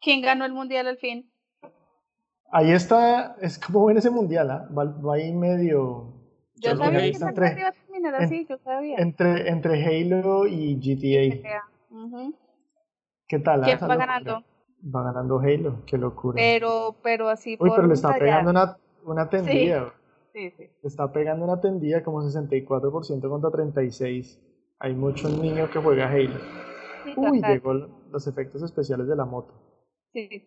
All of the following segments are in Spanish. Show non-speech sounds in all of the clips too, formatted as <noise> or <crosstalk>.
¿Quién ganó el mundial al fin? Ahí está, es como ven ese mundial, ¿ah? va, va ahí medio. Yo sabía que entre- iba a terminar así, yo sabía. Entre, entre Halo y GTA. Ujú. ¿Qué tal? ah, ¿Quién va ganando? Va ganando Halo, qué locura. Pero, pero así Uy, por pero le está tallar. pegando una, una tendida. Sí, sí. Le está pegando una tendida como 64% contra 36%. Hay muchos niños que juega Halo. Sí, Uy, total. llegó los efectos especiales de la moto. Sí,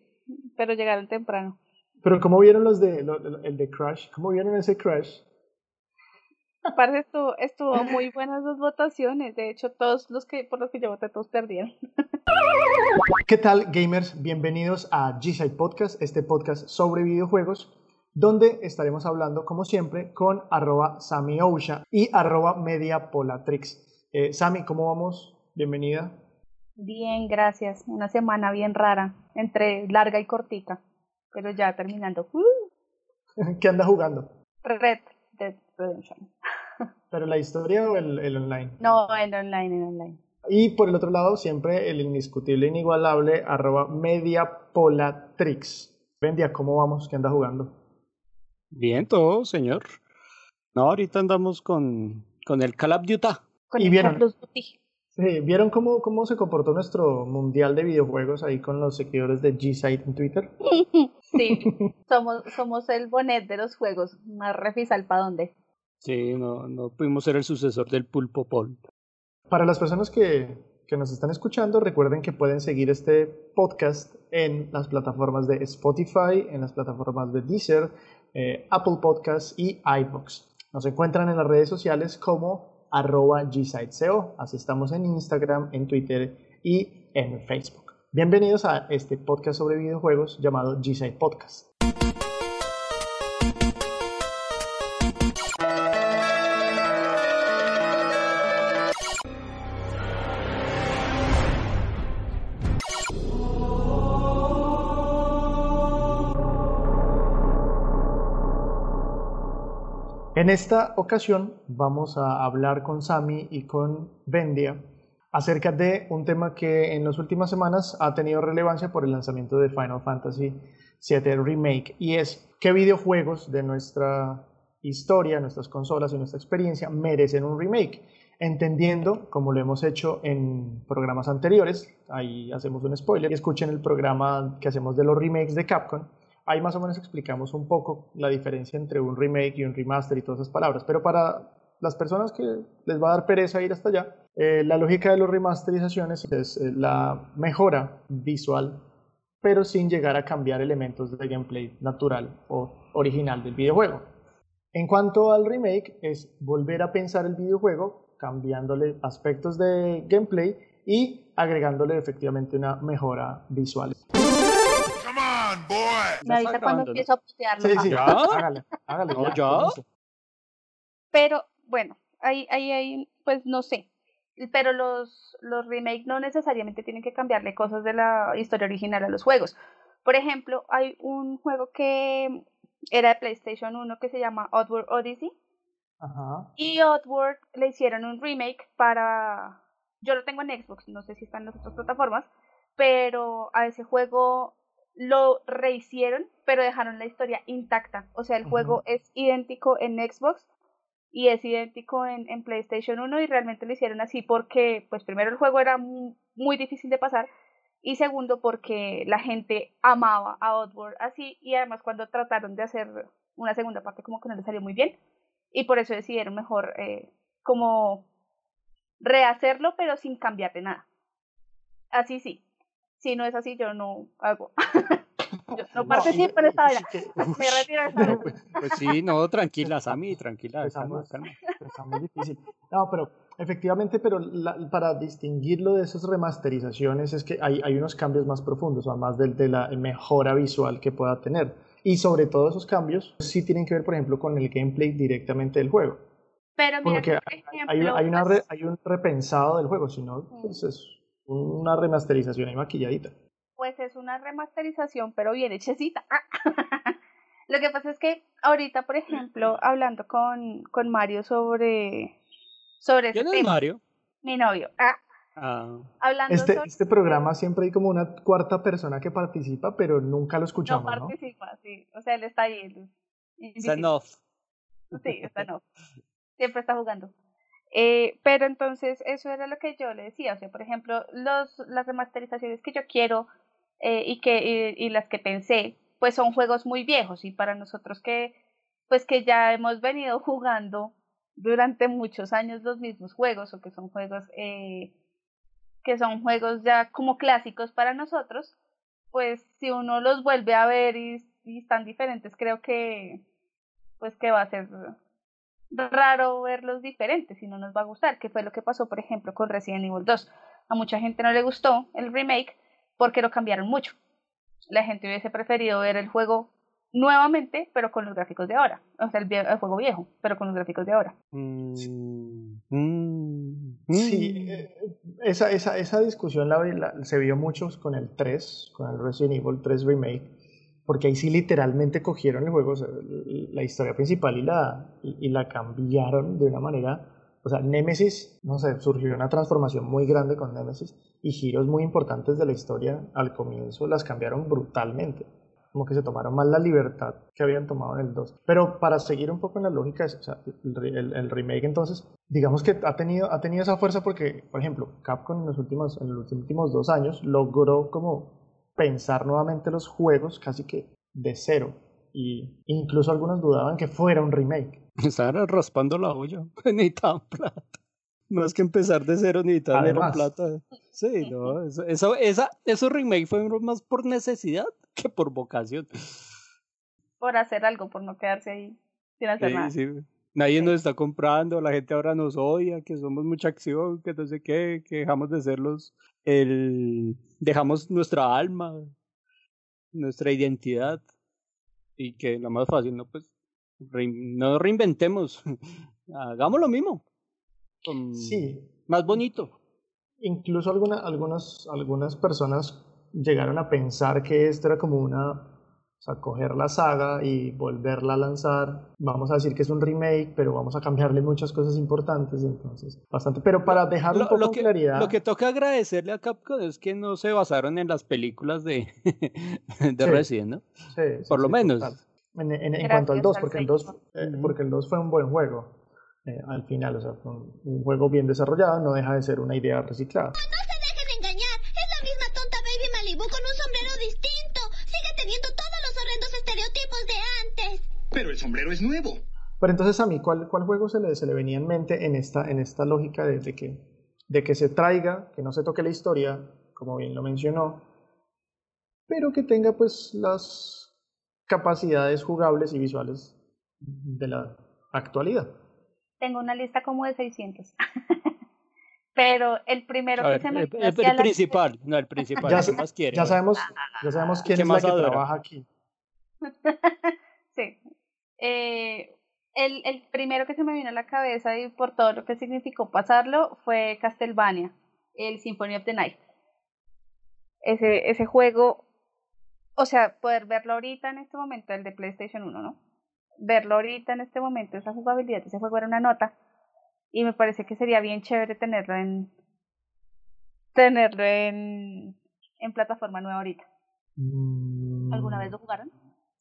pero llegaron temprano. Pero ¿cómo vieron los de lo- el de Crash? ¿Cómo vieron ese Crash? Aparte estuvo, estuvo muy buenas las votaciones. De hecho, todos los que por los que yo voté, todos perdieron. ¿Qué tal, gamers? Bienvenidos a G-Side Podcast, este podcast sobre videojuegos, donde estaremos hablando, como siempre, con arroba SamiOusha y arroba MediaPolatrix. Eh, Sami, ¿cómo vamos? Bienvenida. Bien, gracias. Una semana bien rara, entre larga y cortica, pero ya terminando. Uh, <laughs> ¿Qué anda jugando? Red Dead Redemption. <laughs> ¿Pero la historia o el, el online? No, en online, en online. Y por el otro lado, siempre el indiscutible, inigualable, arroba MediaPolatrix. Vendia, ¿cómo vamos? ¿Qué anda jugando? Bien, todo, señor. No, ahorita andamos con, con el Call of Duty. Con Y el vieron- Call of Duty. Sí, ¿Vieron cómo, cómo se comportó nuestro mundial de videojuegos ahí con los seguidores de G-Site en Twitter? <laughs> Sí, <laughs> somos, somos el bonet de los juegos. Más refisal para dónde. Sí, no, no pudimos ser el sucesor del Pulpo Pol. Para las personas que, que nos están escuchando, recuerden que pueden seguir este podcast en las plataformas de Spotify, en las plataformas de Deezer, eh, Apple Podcasts y iBox. Nos encuentran en las redes sociales como arroba gsiteseo. Así estamos en Instagram, en Twitter y en Facebook. Bienvenidos a este podcast sobre videojuegos llamado G-Site Podcast. En esta ocasión vamos a hablar con Sami y con Vendia acerca de un tema que en las últimas semanas ha tenido relevancia por el lanzamiento de Final Fantasy VII Remake y es qué videojuegos de nuestra historia, nuestras consolas y nuestra experiencia merecen un remake, entendiendo, como lo hemos hecho en programas anteriores, ahí hacemos un spoiler escuchen el programa que hacemos de los remakes de Capcom, ahí más o menos explicamos un poco la diferencia entre un remake y un remaster y todas esas palabras. Pero para las personas que les va a dar pereza ir hasta allá, eh, la lógica de las remasterizaciones es eh, la mejora visual, pero sin llegar a cambiar elementos de gameplay natural o original del videojuego. En cuanto al remake, es volver a pensar el videojuego, cambiándole aspectos de gameplay y agregándole efectivamente una mejora visual. Come on, boy. Me avisa cuando empiezo a putearlo. Sí, sí, ¿Ya? hágale, hágale. No, ya. Pero bueno, ahí, ahí, ahí, pues no sé. Pero los, los remakes no necesariamente tienen que cambiarle cosas de la historia original a los juegos. Por ejemplo, hay un juego que era de PlayStation 1 que se llama Oddworld Odyssey. Ajá. Y Oddworld le hicieron un remake para... Yo lo tengo en Xbox, no sé si está en las otras plataformas, pero a ese juego lo rehicieron, pero dejaron la historia intacta. O sea, el juego es idéntico en Xbox y es idéntico en, en PlayStation 1 y realmente lo hicieron así porque, pues primero el juego era mu- muy difícil de pasar y segundo porque la gente amaba a Oddworld así y además cuando trataron de hacer una segunda parte como que no le salió muy bien y por eso decidieron mejor eh, como rehacerlo pero sin cambiarle nada. Así sí. Si no es así yo no hago. <laughs> yo no participo en esta vaina. <laughs> Me retiro de esta vaina. Pues sí, no, tranquila, Sammy, tranquila, Empezamos. calma. Está muy difícil. No, pero efectivamente, pero la- para distinguirlo de esas remasterizaciones es que hay, hay unos cambios más profundos, además del- de, la mejora visual que pueda tener. Y sobre todo esos cambios sí tienen que ver, por ejemplo, con el gameplay directamente del juego. Pero mira, Porque por hay, ejemplo, hay, una pues, re- hay un repensado del juego, sino pues es una remasterización ahí maquilladita. pues es una remasterización, pero bien hechecita. <laughs> Lo que pasa es que ahorita, por ejemplo, <clears throat> hablando con, con Mario sobre, sobre ¿Quién es tema, Mario? mi novio, ah, Ah, Hablando Este, sobre- este programa siempre hay como una cuarta persona que participa, pero nunca lo escuchamos, ¿no? participa, sí. O sea, él está ahí. él. Sí, está no. <laughs> Siempre está jugando. Eh, pero entonces eso era lo que yo le decía. O sea, por ejemplo, los, las remasterizaciones que yo quiero eh, y, que, y, las que pensé, pues son juegos muy viejos y para nosotros que, pues que ya hemos venido jugando durante muchos años los mismos juegos o que son juegos eh, que son juegos ya como clásicos para nosotros, pues si uno los vuelve a ver y, y están diferentes, creo que pues que va a ser raro verlos diferentes y no nos va a gustar, que fue lo que pasó, por ejemplo, con Resident Evil 2. A mucha gente no le gustó el remake porque lo cambiaron mucho. La gente hubiese preferido ver el juego nuevamente, pero con los gráficos de ahora. O sea, el, vie- el juego viejo, pero con los gráficos de ahora. Mm, mm, Sí, mm. eh, esa, esa, esa discusión la, la- se vio mucho con el 3, con el Resident Evil 3 Remake, porque ahí sí literalmente cogieron el juego, o sea, la historia principal y la, y, y la cambiaron de una manera, o sea, Nemesis, no sé, surgió una transformación muy grande con Nemesis y giros muy importantes de la historia al comienzo las cambiaron brutalmente. Como que se tomaron más la libertad que habían tomado en el 2. Pero para seguir un poco en la lógica, o sea, el, el- el remake entonces, digamos que ha tenido, ha tenido esa fuerza porque, por ejemplo, Capcom en los últimos, en los últimos dos años logró como pensar nuevamente los juegos casi que de cero. Y incluso algunos dudaban que fuera un remake. Estaban raspando la olla. <laughs> Necesitaban plata. Más que empezar de cero necesitaban plata. Sí, no. Eso, eso, esa, esos remake fueron más por necesidad que por vocación. Por hacer algo, por no quedarse ahí sin hacer Sí, nada. sí. Nadie nos está comprando, la gente ahora nos odia, que somos mucha acción, que no sé qué, que dejamos de ser los, el, dejamos nuestra alma, nuestra identidad, y que la más fácil, no pues, rein- no reinventemos, <laughs> hagamos lo mismo, con- Sí, más bonito. Incluso alguna- algunas, algunas personas llegaron a pensar que esto era como una, sea, coger la saga y volverla a lanzar. Vamos a decir que es un remake, pero vamos a cambiarle muchas cosas importantes, entonces, bastante. Pero para dejar un Lo, poco lo en que, claridad, lo que toca agradecerle a Capcom es que no se basaron en las películas de, <laughs> de Sí. Resident, ¿no? sí, sí, Por lo sí, menos. total. En, en- en Gracias cuanto al 2, al porque el Señor. 2, eh, porque el 2 fue un buen juego. eh, al final, o sea, fue un, un juego bien desarrollado, no deja de ser una idea reciclada. Pero el sombrero es nuevo. Pero entonces a mí, ¿cuál, cuál juego se le, se le venía en mente en esta, en esta lógica de, de que, de que se traiga, que no se toque la historia, como bien lo mencionó, pero que tenga pues las capacidades jugables y visuales de la actualidad? Tengo una lista como de 600. <laughs> Pero el primero A que ver, se me el, el- la- principal, <laughs> no, el principal, Ya ¿qué sé- más quiere? Ya Bueno, sabemos, ya sabemos quién ¿Qué es la más que adora? trabaja aquí. <laughs> Eh, el, el primero que se me vino a la cabeza y por todo lo que significó pasarlo fue Castlevania, el Symphony of the Night. Ese, ese juego, o sea, poder verlo ahorita en este momento, el de PlayStation 1, ¿no? Verlo ahorita en este momento, esa jugabilidad, ese juego era una nota. Y me parece que sería bien chévere tenerlo en tenerlo en, en plataforma nueva ahorita. ¿Alguna Mm, vez lo jugaron?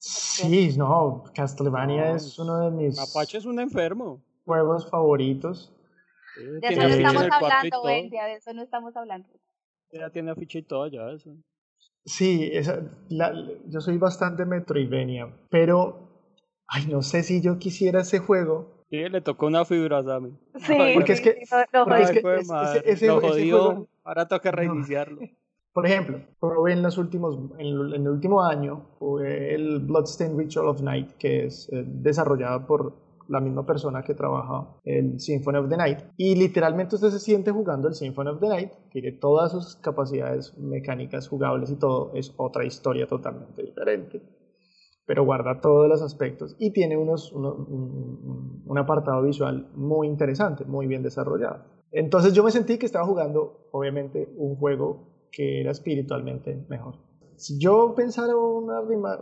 Sí, no, Castlevania No, es uno de mis Mapache es un enfermo. juegos favoritos. Sí, De eso no estamos hablando. Wendy, de eso no estamos hablando. Ya tiene afiche y todo, ya eso. Sí, esa, la- yo soy bastante Metroidvania, pero ay, no sé si yo quisiera ese juego. Sí, le tocó una fibra a Sammy. Sí, Porque es que- sí, lo- porque es que ese- ese- jodió, juego- ahora toca No. Por ejemplo, probé en los últimos, en, en el último año, el Bloodstained Ritual of Night, que es eh, desarrollado por la misma persona que trabaja el Symphony of the Night. Y literalmente usted se siente jugando el Symphony of the Night, tiene todas sus capacidades mecánicas jugables y todo, es otra historia totalmente diferente. Pero guarda todos los aspectos y tiene unos, uno- un, un apartado visual muy interesante, muy bien desarrollado. Entonces yo me sentí que estaba jugando, obviamente, un juego que era espiritualmente mejor. Si yo pensara una rima-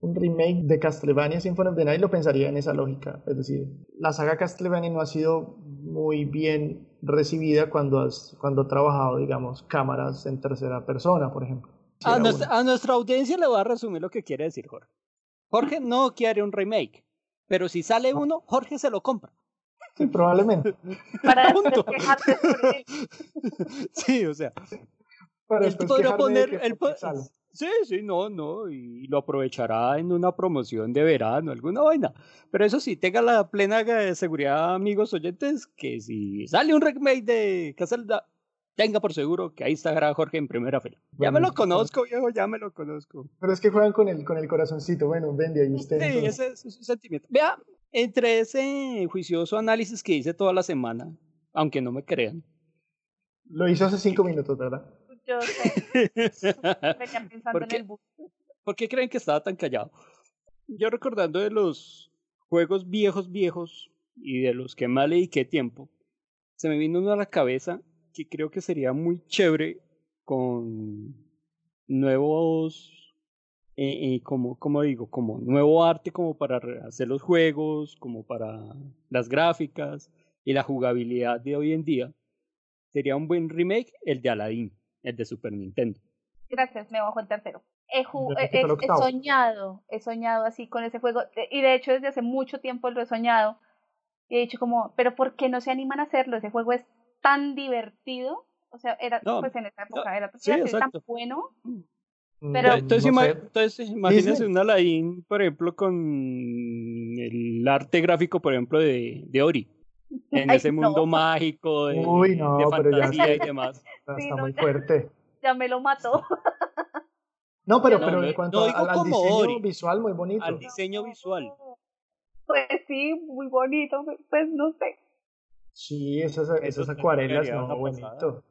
un remake de Castlevania Symphony of the Night lo pensaría en esa lógica. Es decir, la saga Castlevania no ha sido muy bien recibida cuando has, cuando ha trabajado, digamos, cámaras en tercera persona, por ejemplo. Si A nuestra, a nuestra audiencia le voy a resumir lo que quiere decir Jorge. Jorge no quiere un remake, pero si sale uno, Jorge se lo compra. Sí, probablemente. Para después quejarte por él. Sí, o sea, Para él podría quejarme de poner, que él po- sale. sí, sí, no, no, y lo aprovechará en una promoción de verano, alguna vaina. Pero eso sí, tenga la plena seguridad, amigos oyentes, que si sale un remake de Castlevania, tenga por seguro que ahí estará Jorge en primera fila. Ya me Bueno, lo conozco, viejo, ya me lo conozco. Pero es que juegan con el, con el corazoncito. Bueno, Bendy, ahí usted. Sí, entonces. ese es un sentimiento. Vea, entre ese juicioso análisis que hice toda la semana, aunque no me crean, Lo hizo hace cinco minutos, ¿verdad? Yo sé, <laughs> venía pensando ¿Por en qué? el bus. ¿por qué creen que estaba tan callado? Yo recordando de los juegos viejos, viejos, y de los que más le dediqué tiempo, se me vino uno a la cabeza que creo que sería muy chévere con nuevos, eh, eh, como, como digo, como nuevo arte como para hacer los juegos, como para las gráficas y la jugabilidad de hoy en día. Sería un buen remake el de Aladdin, el de Super Nintendo. Gracias, me bajo el tercero. He, he- he- soñado, he soñado así con ese juego, de- y de hecho desde hace mucho tiempo lo he soñado. Y he dicho como, pero ¿por qué no se animan a hacerlo? Ese juego es tan divertido. O sea, era, No, pues en esa época era sí, era tan bueno. Mm, Pero- Entonces, no ima- entonces imagínese Disney. un Aladdin, por ejemplo, con el arte gráfico, por ejemplo, de, de Ori. <laughs> En Ay, ese no. mundo mágico de, Uy, no, de pero ya fantasía y demás. <laughs> Está, Sí, está no, muy ya. fuerte. Ya me lo mató. No, pero, No, pero no, en cuanto no a- digo al, al como diseño Ori. visual, muy bonito. Al diseño visual. Pues sí, muy bonito, pues no sé. Sí, esas, esas acuarelas, no, bonito.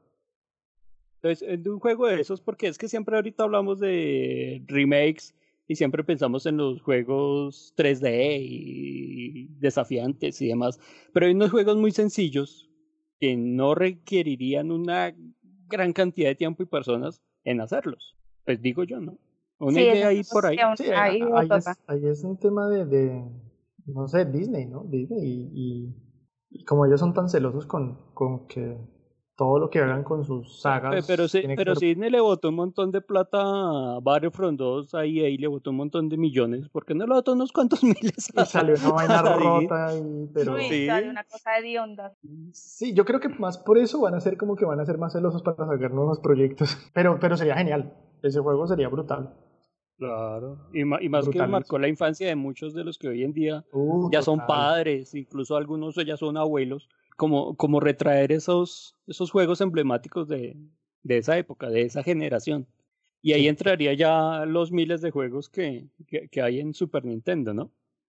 Entonces, en un juego de esos, porque es que siempre ahorita hablamos de remakes y siempre pensamos en los juegos 3D y desafiantes y demás, pero hay unos juegos muy sencillos que no requerirían una gran cantidad de tiempo y personas en hacerlos. Pues digo yo, ¿no? Una Sí, idea ahí por ahí. Sí, ahí ahí, es, ahí es un tema de, de, no sé, Disney, ¿no? Disney y, y, y como ellos son tan celosos con, con que todo lo que hagan con sus sagas. Pe- Pero, que pero ser- Disney le botó un montón de plata a Battlefront 2, ahí, ahí le botó un montón de millones, ¿por qué no le botó unos cuantos <laughs> miles? y salió una vaina rota y pero Sí. sale una cosa de ondas. sí yo creo que más por eso van a ser como que van a ser más celosos para sacar nuevos proyectos <laughs> pero pero sería genial ese juego sería brutal Claro, y, ma- y más que marcó la infancia de muchos de los que hoy en día Uh, ya son padres, incluso algunos ya son abuelos, como, como retraer esos, esos juegos emblemáticos de, de esa época, de esa generación. Y ahí Sí. entraría ya los miles de juegos que, que, que hay en Super Nintendo, ¿no?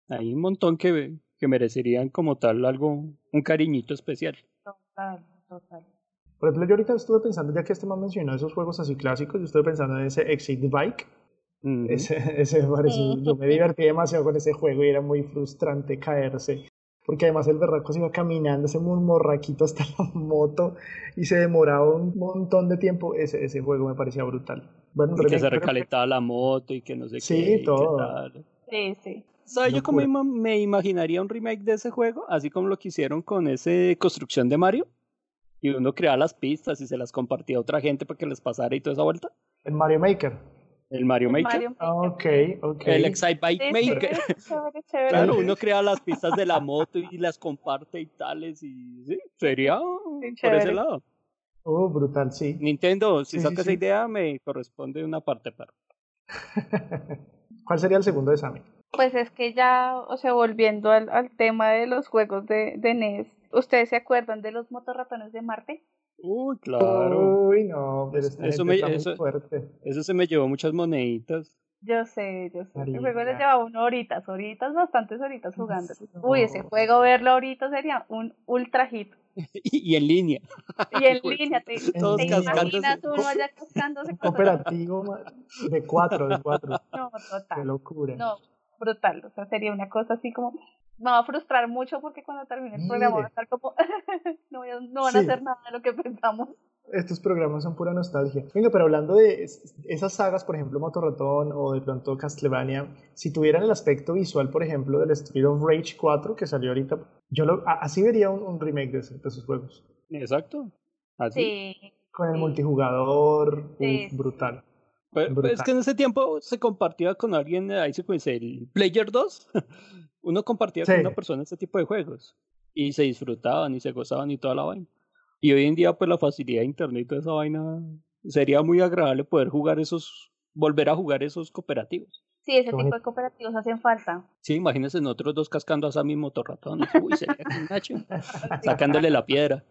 Hay un montón que, que merecerían como tal algo, un cariñito especial. Total, total. Por ejemplo, yo ahorita estuve pensando, ya que este man mencionó esos juegos así clásicos, yo estuve pensando en ese Exit Bike. Ese, <laughs> ese me pareció- yo me divertí demasiado con ese juego y era muy frustrante caerse. Porque además el berraco se iba caminando, ese morraquito hasta <laughs> la moto y se demoraba un montón de tiempo. Ese, ese juego me parecía brutal. Bueno, Y que remake, se recalentaba la moto y que no sé Sí, qué. y qué todo. tal. Sí, sí. ¿Sabes yo ima- me imaginaría un remake de ese juego? Así como lo que hicieron con ese construcción de Mario. Y uno creaba las pistas y se las compartía a otra gente para que les pasara y toda esa vuelta. El Mario Maker. El Mario El Maker. Mario Ah, Maker. Ok, ok. El Excite Bike Sí, sí, Maker. <laughs> chévere, chévere. Claro, uno crea las pistas de la moto y las comparte y tales. Y sí, sería por ese lado. Uh, brutal, sí. Nintendo, si Sí, sí, saca esa idea, me corresponde una parte, pero. <laughs> ¿Cuál sería el segundo de Sammy? Pues es que ya, o sea, volviendo al, al tema de los juegos de, de NES, ¿ustedes se acuerdan de los motorratones de Marte? Uy, claro. Uy, no, pero Eso me- está muy eso- fuerte. Eso se me llevó muchas moneditas. Yo sé, yo sé. El juego les Marina. llevaba uno horitas, horitas, bastantes horitas jugando. Uy, ese juego verlo ahorita sería un ultra hit. <laughs> y, y en línea. Y en <laughs> Pues, línea, te, <laughs> todos te cascándose. imaginas uno allá cascándose cooperativo de cuatro, de cuatro. No, Qué total. locura. No, brutal. O sea, sería una cosa así como. Me va a frustrar mucho porque cuando termine el programa va a estar como. <laughs> no, voy a- no van a hacer nada de lo que pensamos. Estos programas son pura nostalgia. Venga, pero hablando de es- esas sagas, por ejemplo, Motorratón o de pronto Castlevania, si tuvieran el aspecto visual, por ejemplo, del Street of Rage 4 que salió ahorita, yo lo, así vería un, un remake de, ese- de esos juegos. Exacto. Así. Sí. Con el Sí. multijugador, Sí, uf, sí, brutal. Brutal. es que en ese tiempo se compartía con alguien, ahí se conoce el Player 2. <laughs> Uno compartía con Sí. una persona ese tipo de juegos. Y se disfrutaban y se gozaban y toda la vaina. Y hoy en día, pues la facilidad de internet y toda esa vaina sería muy agradable poder jugar esos, volver a jugar esos cooperativos. Sí, ese tipo de cooperativos hacen falta. Sí, imagínense nosotros dos cascando a Sammy Motorratón. <laughs> Uy, sería un. Sacándole la piedra.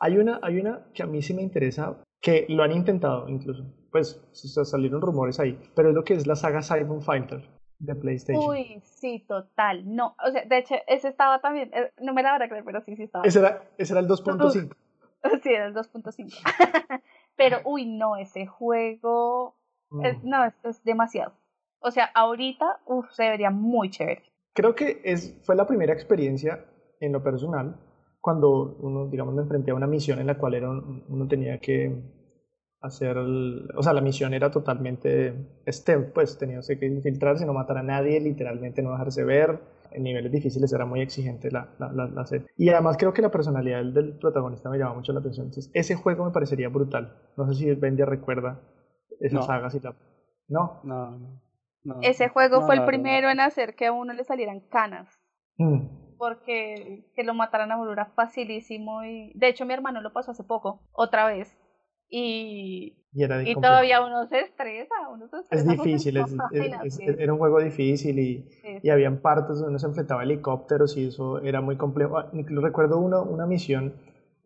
Hay una, hay una que a mí sí me interesa, que lo han intentado incluso. Pues salieron rumores ahí, pero es lo que es la saga Siphon Fighter de PlayStation. Uy, sí, total. No, o sea, de hecho, ese estaba también, eh, no me la van a creer, pero sí, sí estaba. Ese era, ese era el 2.5. <laughs> Sí, era el 2.5. <laughs> pero, uy, no, ese juego, es- Mm. no, es, es demasiado. O sea, ahorita, uff, se vería muy chévere. Creo que es, fue la primera experiencia en lo personal cuando uno, digamos, me enfrenté a una misión en la cual era un- uno tenía que hacer, el- o sea, la misión era totalmente stealth, pues tenía que infiltrarse, no matar a nadie, literalmente no dejarse ver. En niveles difíciles era muy exigente la, la, la, la serie. Y además creo que la personalidad del, del protagonista me llama mucho la atención. Entonces, ese juego me parecería brutal. No sé si Bendia recuerda esa No. saga, si la... No. No, no. no, Ese juego no, fue el primero en hacer que a uno le salieran canas. Mm. porque que lo mataran a uno era facilísimo y de hecho mi hermano lo pasó hace poco otra vez y, Y era y complejo. todavía uno se estresa uno se Es <laughs> estresa con difícil, es- es- es- era un juego difícil y, sí, y habían partes donde uno se enfrentaba a helicópteros y eso era muy complejo. Ah, recuerdo una, una misión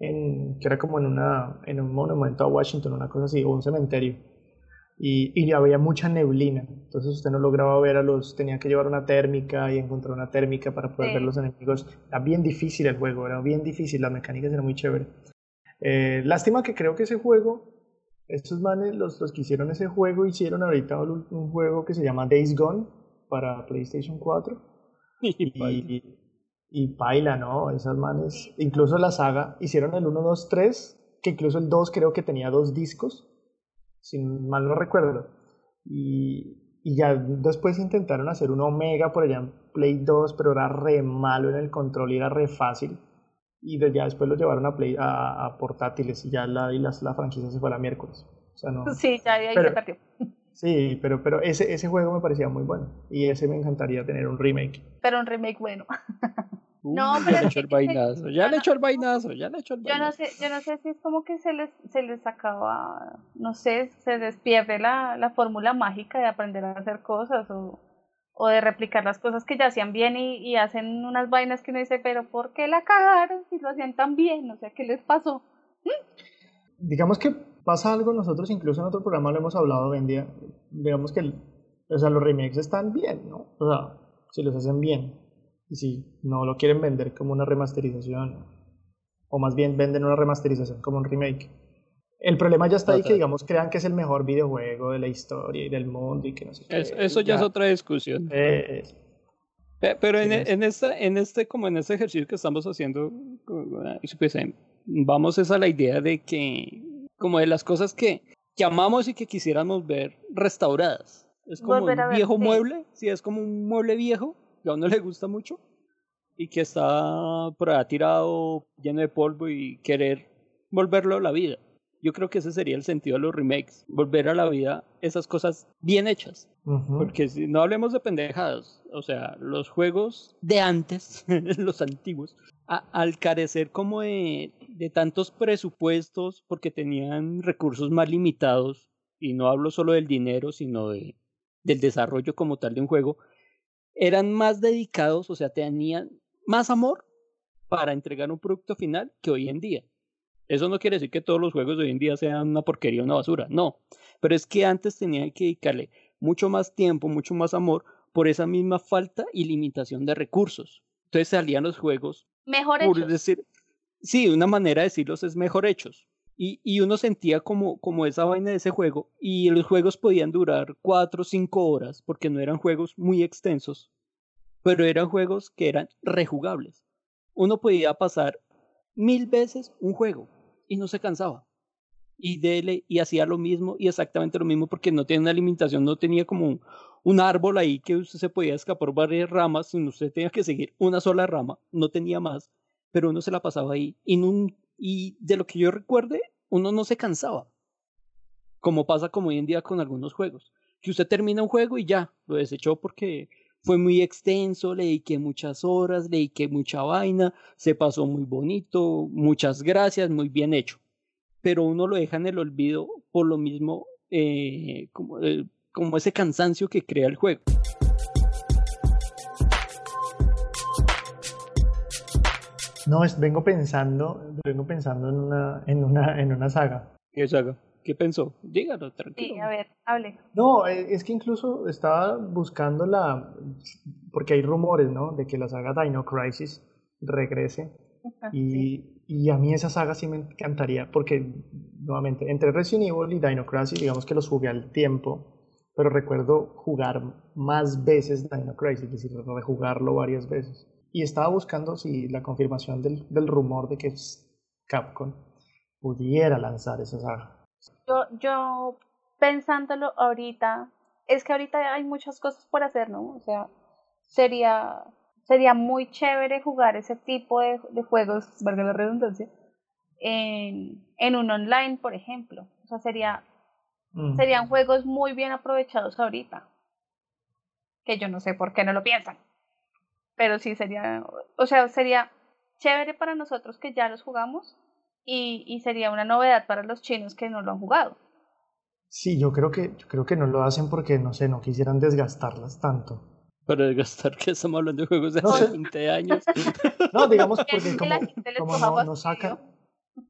en, que era como en, una, en un monumento a Washington, una cosa así, o un cementerio. Y, y había mucha neblina, entonces usted no lograba ver a los, tenía que llevar una térmica y encontrar una térmica para poder Sí. ver los enemigos. Era bien difícil el juego, era bien difícil, las mecánicas eran muy chévere. Eh, lástima que creo que ese juego, estos manes, los, los que hicieron ese juego, hicieron ahorita un, un juego que se llama Days Gone para PlayStation 4. <laughs> Y baila. Y, y paila, ¿no? Esas manes, incluso la saga, hicieron el 1, 2, 3, que incluso el 2 creo que tenía dos discos, si mal no recuerdo. Y, y ya después intentaron hacer un Omega por allá en Play 2, pero era re malo en el control y era re fácil. Y de- ya después lo llevaron a, Play, a, a portátiles y ya la, y las- la franquicia se fue a la miércoles. O sea, no. sí ya ahí Pero- se perdió <laughs> Sí, pero, pero ese, ese juego me parecía muy bueno. Y ese me encantaría tener un remake. pero un remake bueno <laughs> Uy, No, ya pero le es echó el vainazo, ya le echó el vainazo, ya le echó el yo no vainazo. sé yo no sé si es como que se les se les acaba no sé se les pierde la, la fórmula mágica de aprender a hacer cosas o o de replicar las cosas que ya hacían bien y, y hacen unas vainas que uno dice, pero ¿por qué la cagaron si lo hacían tan bien? O sea, ¿qué les pasó? digamos que pasa algo, nosotros incluso en otro programa lo hemos hablado, Vendia, digamos que o sea, los remakes están bien, ¿no? O sea, si los hacen bien, y si no lo quieren vender como una remasterización, o más bien venden una remasterización como un remake. El problema ya está ahí que, digamos, crean que es el mejor videojuego de la historia y del mundo y que no sé qué. Es- eso ya, es otra discusión. Eh, Pe- Pero en, Tienes- en, este, en este, como en este ejercicio que estamos haciendo, pues, em, vamos es a la idea de que, como de las cosas que, que amamos y que quisiéramos ver restauradas. Es como un ver, viejo sí. mueble, sí, es como un mueble viejo que a uno le gusta mucho y que está por allá tirado, lleno de polvo y querer volverlo a la vida. Yo creo que ese sería el sentido de los remakes, volver a la vida esas cosas bien hechas. Porque si no hablemos de pendejadas, o sea, los juegos de antes, <laughs> los antiguos, a- al carecer como de, de tantos presupuestos, porque tenían recursos más limitados, y no hablo solo del dinero, sino de, del desarrollo como tal de un juego, eran más dedicados, o sea, tenían más amor para entregar un producto final que hoy en día. Eso no quiere decir que todos los juegos de hoy en día sean una porquería o una basura, no. Pero es que antes tenían que dedicarle mucho más tiempo, mucho más amor por esa misma falta y limitación de recursos. Entonces salían los juegos, Mejor por hecho. decir, sí, una manera de decirlos es mejor hechos. Y, y uno sentía como, como esa vaina de ese juego y los juegos podían durar cuatro o cinco horas porque no eran juegos muy extensos. pero eran juegos que eran rejugables. Uno podía pasar mil veces un juego y no se cansaba. Y dele, y hacía lo mismo y exactamente lo mismo porque no tenía una limitación, no tenía como un, un árbol ahí que usted se podía escapar varias ramas, sino usted tenía que seguir una sola rama, no tenía más, pero uno se la pasaba ahí. Y, no, y de lo que yo recuerde, uno no se cansaba, como pasa como hoy en día con algunos juegos, que usted termina un juego y ya, lo desechó porque fue muy extenso, le dediqué muchas horas, le dediqué mucha vaina, se pasó muy bonito, muchas gracias, muy bien hecho. Pero uno lo deja en el olvido por lo mismo, eh, como, eh, como ese cansancio que crea el juego. No, es, vengo pensando, vengo pensando en una, en una, en una saga. ¿Qué saga? ¿Qué pensó? Dígalo, tranquilo. Sí, a ver, hable. No, eh, es que incluso estaba buscando la, porque hay rumores, ¿no? De que la saga Dino Crisis regrese. Ajá, sí. Y, y a mí esa saga sí me encantaría, porque nuevamente, entre Resident Evil y Dino Crisis, digamos que los jugué al tiempo, pero recuerdo jugar más veces Dino Crisis, es decir, rejugarlo varias veces. Y estaba buscando si la confirmación del, del rumor de que Capcom pudiera lanzar esa saga. Yo, yo pensándolo ahorita, es que ahorita hay muchas cosas por hacer, ¿no? O sea, sería, sería muy chévere jugar ese tipo de, de juegos, valga la redundancia, en, en un online, por ejemplo. O sea, sería, Mm. serían juegos muy bien aprovechados ahorita. Que yo no sé por qué no lo piensan. Pero sí sería, o sea, sería chévere para nosotros que ya los jugamos y, y sería una novedad para los chinos que no lo han jugado. Sí, yo creo que, yo creo que no lo hacen porque, no sé, no quisieran desgastarlas tanto. Para desgastar que estamos hablando de juegos de No hace sé. 20 años. <laughs> No, digamos Que porque como, no, sacan,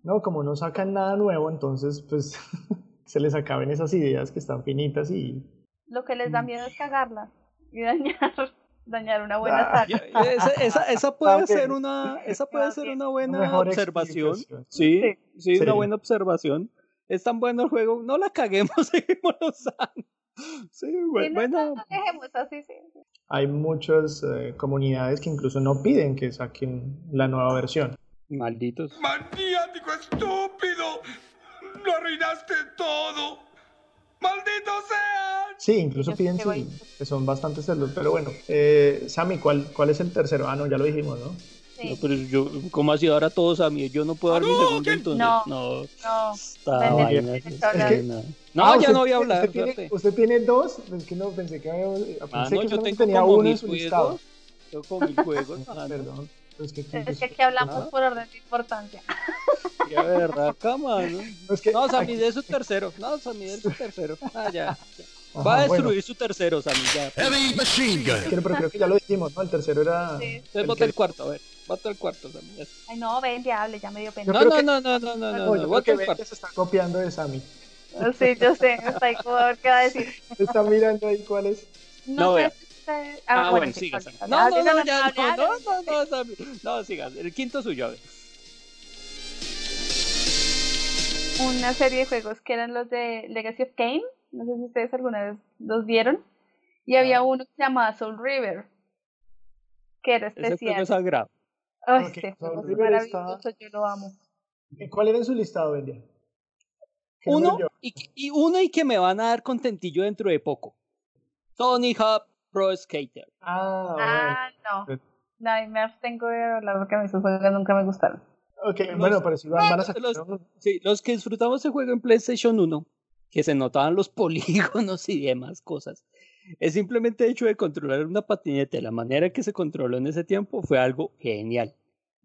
no, como no sacan nada nuevo, entonces pues <laughs> se les acaben esas ideas que están finitas y Lo que les da Mm. miedo es cagarla y <laughs> dañar, dañar una buena Ah. Saga. Esa, esa, esa <laughs> puede ser una, esa puede ser una buena mejor observación. Sí, sí, Sí. una buena observación. Es tan bueno el juego, no la caguemos, <laughs> seguimos usando. Sí, Sí, bu- no, no, no, dejemos así, sí. hay muchas eh, comunidades que incluso no piden que saquen la nueva versión. Malditos. ¡Maniático estúpido! ¡Lo arruinaste todo! ¡Maldito seas! Sí, incluso Yo piden sí, que son bastante celos. Pero bueno, eh, Sammy, ¿cuál, ¿cuál es el tercero? Ah, no, ya lo dijimos, ¿no? sí. No, pero yo, ¿cómo así ahora todos a mí? Yo no puedo dar mi segundo ¿quién? entonces. No. No, No, esta Ven, vaina es- es que no. Ah, ya usted no voy a hablar. Usted tiene, usted tiene dos, es que no pensé que, había- pensé Ah, que yo tengo tenía como uno en mis su listado. juegos. Tengo como mis juegos. <laughs> ah. Perdón. Es que, es que aquí hablamos por orden de importancia. <laughs> Qué es que No, Sammy, aquí- de su tercero. No, Sammy, de su tercero. Ah, ya. ya. Ajá, Va a bueno, destruir su tercero, Sammy, ya. Heavy Machine Gun. pero, pero creo que ya lo dijimos, ¿no? El tercero era. Sí. Entonces el vota que- el cuarto, a ver. Vota el cuarto, Sammy. ya. Ay, no, ven, diable, ya me dio pena. No, no, que- no, no, no, no, no, No, no. Vota que el cuarto. se está copiando de Sammy. Sí, yo sé, está ahí qué va a decir. <laughs> Está mirando ahí cuál es. No, pero vea. usted- Ah, bueno, sí, siga, hable, Sammy. hable, No, hable, no, no, hable, ya, hable, no, hable. no, no, no, Sammy. No, siga. El quinto suyo, a ver. Una serie de juegos que eran los de Legacy of Kain. No sé si ustedes alguna vez los vieron. Y había uno que se llamaba Soul River. Que era Ese especial. es sagrado. Ay, Ok, este Soul juego es River está- maravilloso, yo lo amo. ¿Y ¿Cuál era en su listado, número Uno y, uno y que me van a dar contentillo dentro de poco. Tony Hawk Pro Skater. Ah, Ah, no. Pero- No, me abstengo de hablar porque a mí esos juegos nunca me gustaron. bueno. Ok, los- bueno, pero si van, van a sacar los-. Sí, los que disfrutamos ese juego en PlayStation 1, que se notaban los <laughs> polígonos y demás cosas, es simplemente hecho de controlar una patineta de la manera que se controló en ese tiempo fue algo genial.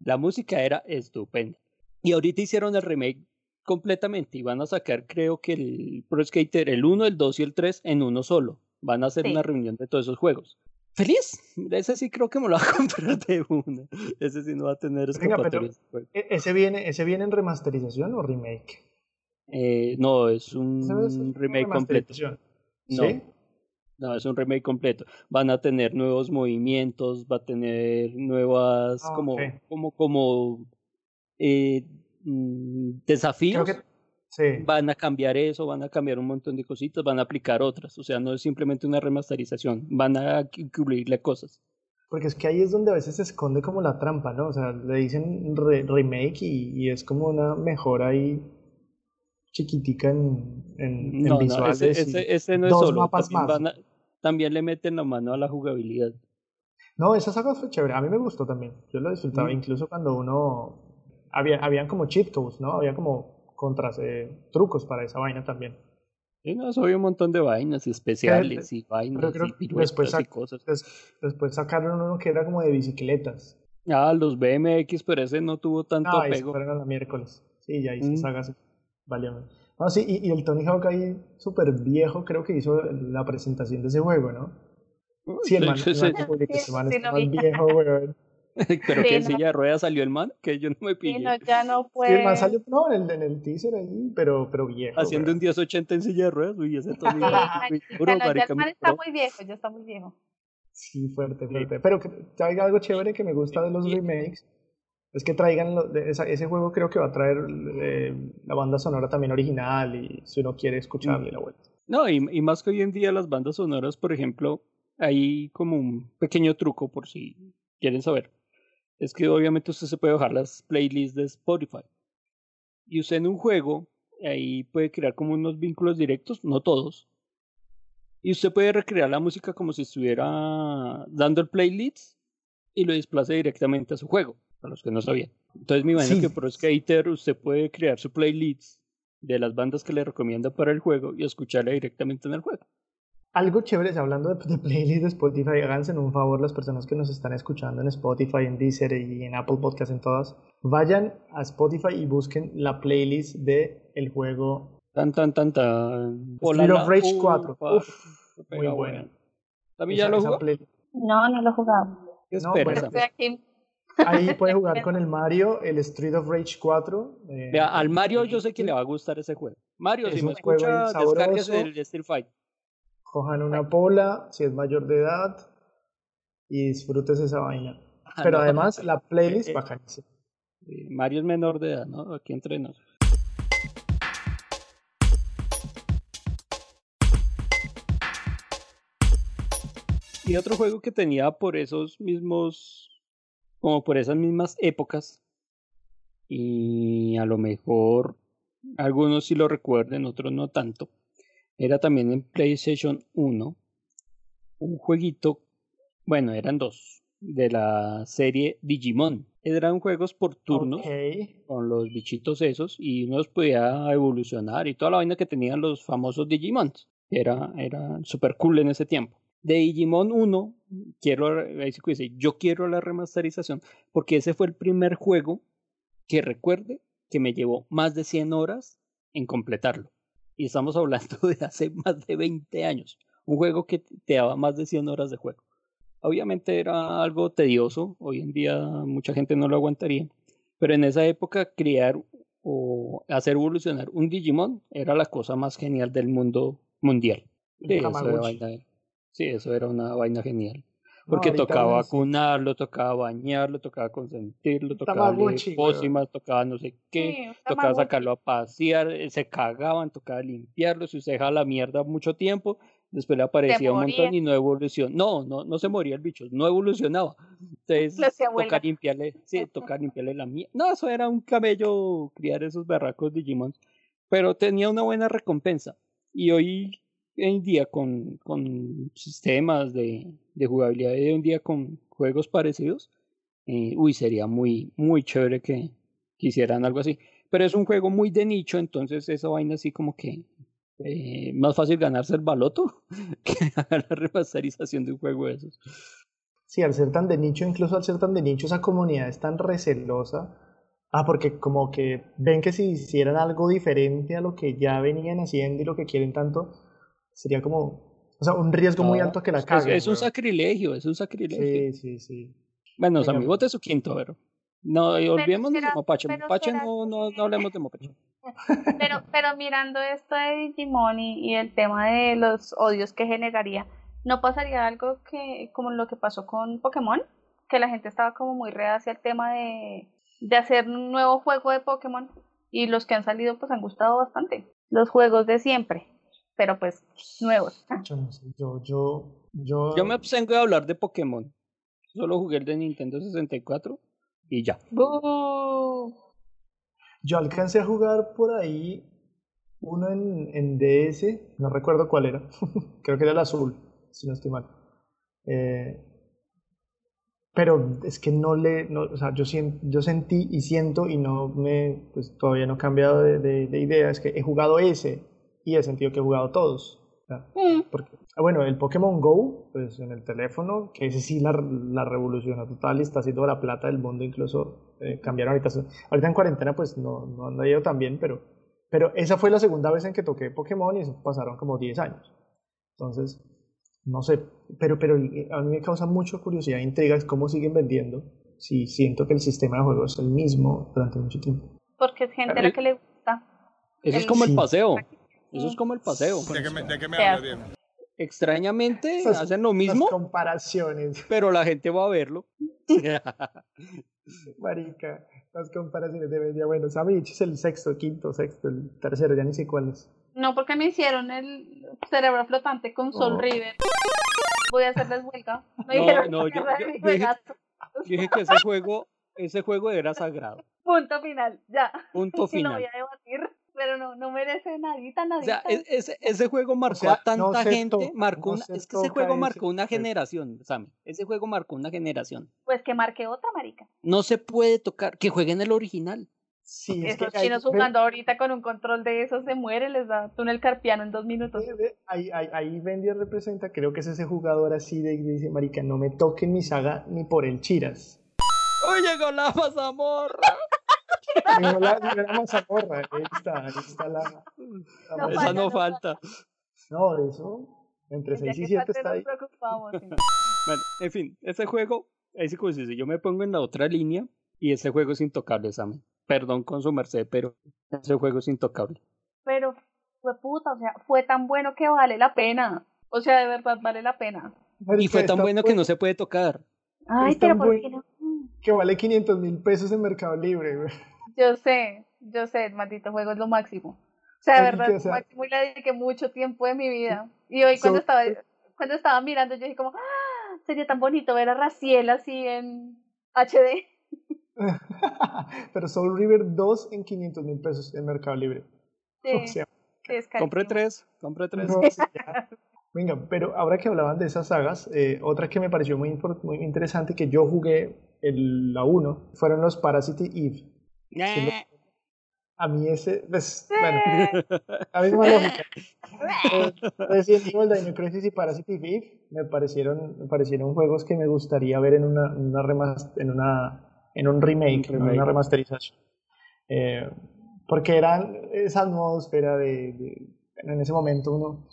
La música era estupenda. Y ahorita hicieron el remake completamente y van a sacar creo que el Pro Skater, el 1, el 2 y el 3 en uno solo. Van a hacer Sí. una reunión de todos esos juegos. ¡Feliz! Ese sí creo que me lo va a <laughs> comprar de una. Ese sí no va a tener Venga, pero-. ¿E- ¿Ese viene, ¿Ese viene en remasterización o remake? Eh, no, es un es remake completo. No, ¿Sí? no, es un remake completo. Van a tener nuevos movimientos, va a tener nuevas, Ah, como, como, como eh, mm, desafíos. Creo que sí. Van a cambiar eso, van a cambiar un montón de cositas, van a aplicar otras. O sea, no es simplemente una remasterización, van a incluirle cosas. Porque es que ahí es donde a veces se esconde como la trampa, ¿no? O sea, le dicen re- remake y, y es como una mejora ahí chiquitica en, en, en No, no, visuales. ese, y ese, ese no es dos solo. mapas También, más. van a- también le meten la mano a la jugabilidad. No, esa saga fue chévere. A mí me gustó también. Yo lo disfrutaba. Mm. Incluso cuando uno... Había, habían como cheat codes, ¿no? Había como contras, eh, trucos para esa vaina también. Sí, no, eso había un montón de vainas y especiales y vainas creo y piruetas después y cosas. Des- después sacaron uno que era como de bicicletas. Ah, los BMX, pero ese no tuvo tanto No, se apego. fueron a la miércoles. Sí, ya hice Mm. saga. No, sí, y, y el Tony Hawk ahí súper viejo creo que hizo la presentación de ese juego, ¿no? Sí, el man, ese- el man ese- ese Sí, está lo más vi. viejo, weón. <laughs> pero Sí, que en no. silla de ruedas salió el man, que yo no me pillé. no, ya no Sí, fue. el man salió, no, en el, en el teaser ahí, pero, pero viejo. Haciendo weón. un 1080 en silla de ruedas, uy, ese Tony Sí, Hawk, no, ya el man está muy viejo, ya está muy viejo. Sí, fuerte, fuerte. Pero que traiga algo chévere que me gusta de los remakes. Es que traigan lo- de esa- ese juego creo que va a traer eh, la banda sonora también original y si uno quiere escucharle la vuelta. No, y, y más que hoy en día las bandas sonoras, por ejemplo, hay como un pequeño truco por si quieren saber. Es que obviamente usted se puede bajar las playlists de Spotify. Y usted en un juego, ahí puede crear como unos vínculos directos, no todos. Y usted puede recrear la música como si estuviera dando el playlist y lo desplace directamente a su juego, para los que no sabían. Entonces me imagino Sí. que por Skater usted puede crear su playlist de las bandas que le recomienda para el juego y escucharla directamente en el juego. Algo chévere, hablando de, de playlist de Spotify, háganse un favor las personas que nos están escuchando en Spotify, en Deezer y en Apple Podcast, en todas. Vayan a Spotify y busquen la playlist de el juego Tan, tan, tan, tan. Street of Rage uh, 4. pa, Uf, muy buena. buena. ¿También ya lo jugó? No, no lo he jugado. ¿Qué No, bueno, Sam? Estoy aquí. Ahí <laughs> puede jugar con el Mario, el Street of Rage 4. eh, Vea, al Mario yo sé que le va a gustar ese juego. Mario, Es si me un juego escucha, sabroso. el Street Fight. Cojan una pola, si es mayor de edad, y disfrutes esa vaina. <laughs> Ah, Pero no, además, la playlist eh, eh. bacanísima. Mario es menor de edad, ¿no? Aquí entre nos. Y otro juego que tenía por esos mismos, como por esas mismas épocas, y a lo mejor algunos sí lo recuerden, otros no tanto, era también en PlayStation 1, un jueguito, bueno, eran dos, de la serie Digimon. Eran juegos por turnos con los bichitos esos y uno los podía evolucionar y toda la vaina que tenían los famosos Digimons. Era, era super cool en ese tiempo. De Digimon 1, quiero, yo quiero la remasterización porque ese fue el primer juego que recuerde que me llevó más de 100 horas en completarlo. Y estamos hablando <laughs> de hace más de 20 años. Un juego que te daba más de 100 horas de juego. Obviamente era algo tedioso, hoy en día mucha gente no lo aguantaría, pero en esa época crear o hacer evolucionar un Digimon era la cosa más genial del mundo mundial. El Sí, eso era, una vaina genial. No, Porque ahorita tocaba vacunarlo, tocaba bañarlo, tocaba consentirlo, tocaba pócimas, tocaba no sé qué, Sí, tocaba sacarlo a pasear, eh, se cagaban, tocaba limpiarlo, si usted dejaba la mierda mucho tiempo, después le aparecía un montón y no evolucionó. No, no, no se moría el bicho, no evolucionaba. Entonces, <laughs> toca limpiarle, sí, toca <laughs> limpiarle la mierda. No, eso era un camello criar esos berracos Digimon, pero tenía una buena recompensa. Y hoy en día con, con sistemas de, de jugabilidad de hoy en día con juegos parecidos, eh, uy, sería muy, muy chévere que quisieran algo así. Pero es un juego muy de nicho, entonces esa vaina así como que eh, más fácil ganarse el baloto <laughs> que la remasterización de un juego de esos. Sí, al ser tan de nicho, incluso al ser tan de nicho, esa comunidad es tan recelosa. Ah, porque como que ven que si hicieran algo diferente a lo que ya venían haciendo y lo que quieren tanto, sería como, o sea, un riesgo muy No, alto que la es- caguen. Es, un sacrilegio, es un sacrilegio. Sí, sí, sí. Bueno, Venga. amigos de su quinto, pero. No, y olvidémonos de Mopache. pero no, no, no hablemos de Mopache. <laughs> Pero, pero mirando esto de Digimon y, y el tema de los odios que generaría, ¿no pasaría algo que como lo que pasó con Pokémon? Que la gente estaba como muy reacia al tema de, de hacer un nuevo juego de Pokémon y los que han salido pues han gustado bastante. Los juegos de siempre, pero pues nuevos. Yo no sé, yo, yo, yo... Yo me abstengo de hablar de Pokémon. solo jugué el de Nintendo 64 y ya. ¡Bú! Yo alcancé a jugar por ahí uno en, en DS, no recuerdo cuál era, <laughs> creo que era el azul, si no estoy mal. Eh, pero es que no le, no, o sea, yo, yo sentí y siento y no me, pues todavía no he cambiado de, de, de idea, es que he jugado ese y he sentido que he jugado todos. Mm, porque, ah, bueno, el Pokémon Go, pues en el teléfono, que ese sí la, la revolucionó total y está haciendo la plata del mundo, incluso eh, cambiaron ahorita. Ahorita en cuarentena, pues no, no han ido tan bien, pero, pero esa fue la segunda vez en que toqué Pokémon y eso pasaron como 10 años. Entonces, no sé, pero, pero eh, a mí me causa mucha curiosidad e intriga es cómo siguen vendiendo si siento que el sistema de juego es el mismo durante mucho tiempo. Porque es gente a la que le gusta. Eso es El- como el paseo. Eso es como el paseo. ¿De qué me, de qué me Qué habla, asco. Diego? Extrañamente Esas- hacen lo Las mismo, comparaciones, pero la gente va a verlo. <laughs> marica, las comparaciones de media. Bueno, Sammy es el sexto, quinto, sexto, el tercero, ya ni sé cuál es. No, porque me hicieron el cerebro flotante con Soul Oh. River. Voy a hacerles huelga. Me No, dijeron no, que yo- yo- mi yo dije- dije que ese juego, ese juego era sagrado. Punto final, ya. Punto <laughs> Y lo voy final. a debatir, pero no, no merece nadita, O nadita. sea, e- ese, ese juego marcó sea, a tanta no gente, marcó no una- se es que ese juego ese marcó una generación, Sammy. Ese juego marcó una generación. Pues que marque otra, marica. No se puede tocar, que jueguen el original. Sí, es Esos que hay- chinos ve- jugando ahorita con un control de esos se muere, les da túnel carpiano en dos minutos. ve- ve, Ahí, ahí, ahí Bendy representa, creo que es ese jugador así de que dice, marica, no me toquen mi saga ni por el chiras. ¡Oh, llegó la mazamorra! No la, no la mazamorra, ahí está, ahí está la... la No. Esa no no falta. No, eso, entre día 6 y que 7 falte está ahí. sí. Bueno, en fin, ese juego, ahí sí como se dice, yo me pongo en la otra línea y ese juego es intocable, Sammy. Perdón con su merced, pero ese juego es intocable. Pero fue puta, o sea, fue tan bueno que vale la pena. O sea, de verdad vale la pena. Y fue tan bueno que no se puede tocar. Ay, pero ¿por qué no? Que vale 500 mil pesos en Mercado Libre, güey. Yo sé, yo sé, el maldito juego es lo máximo. O sea, de verdad, o sea- máximo y le dediqué mucho tiempo de mi vida. Y hoy cuando So- estaba cuando estaba mirando, yo dije como, ah, sería tan bonito ver a Raciel así en HD. <laughs> Pero Soul River 2 en 500 mil pesos en Mercado Libre. Sí, O sea, Compré tres, compré tres. no, sí, ya. Venga, pero ahora que hablaban de esas sagas, eh, otra que me pareció muy, muy interesante que yo jugué el, la 1 fueron los Parasite Eve. Ñe. A mí ese, pues, bueno, a mí. <laughs> Eh, Resident Evil, Dino Crisis y Parasite Eve me parecieron, me parecieron juegos que me gustaría ver en una, en una, remas- en una en un remake, remake. una remasterización. Eh, porque eran esa atmósfera de, de- en ese momento uno,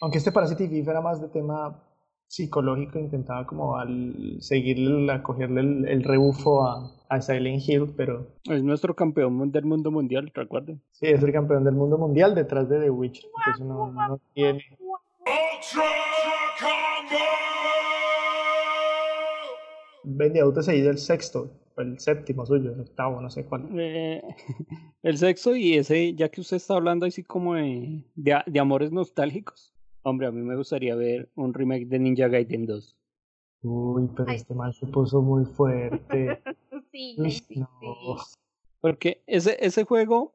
aunque este Parasite Eve era más de tema psicológico, intentaba como al seguirle, a cogerle el, el rebufo a, a Silent Hill, pero Es nuestro campeón del mundo mundial, recuerden. sí, es el campeón del mundo mundial detrás de The Witcher, que eso no, no tiene... Vende autos ahí del sexto, o el séptimo suyo, el octavo, no sé cuál. Eh, <laughs> el sexo y ese, ya que usted está hablando así como de, de, de amores nostálgicos. Hombre, a mí me gustaría ver un remake de Ninja Gaiden 2. Uy, pero Ay. este man se puso muy fuerte. <laughs> Sí, Uy, sí, no. sí. Porque ese, ese juego,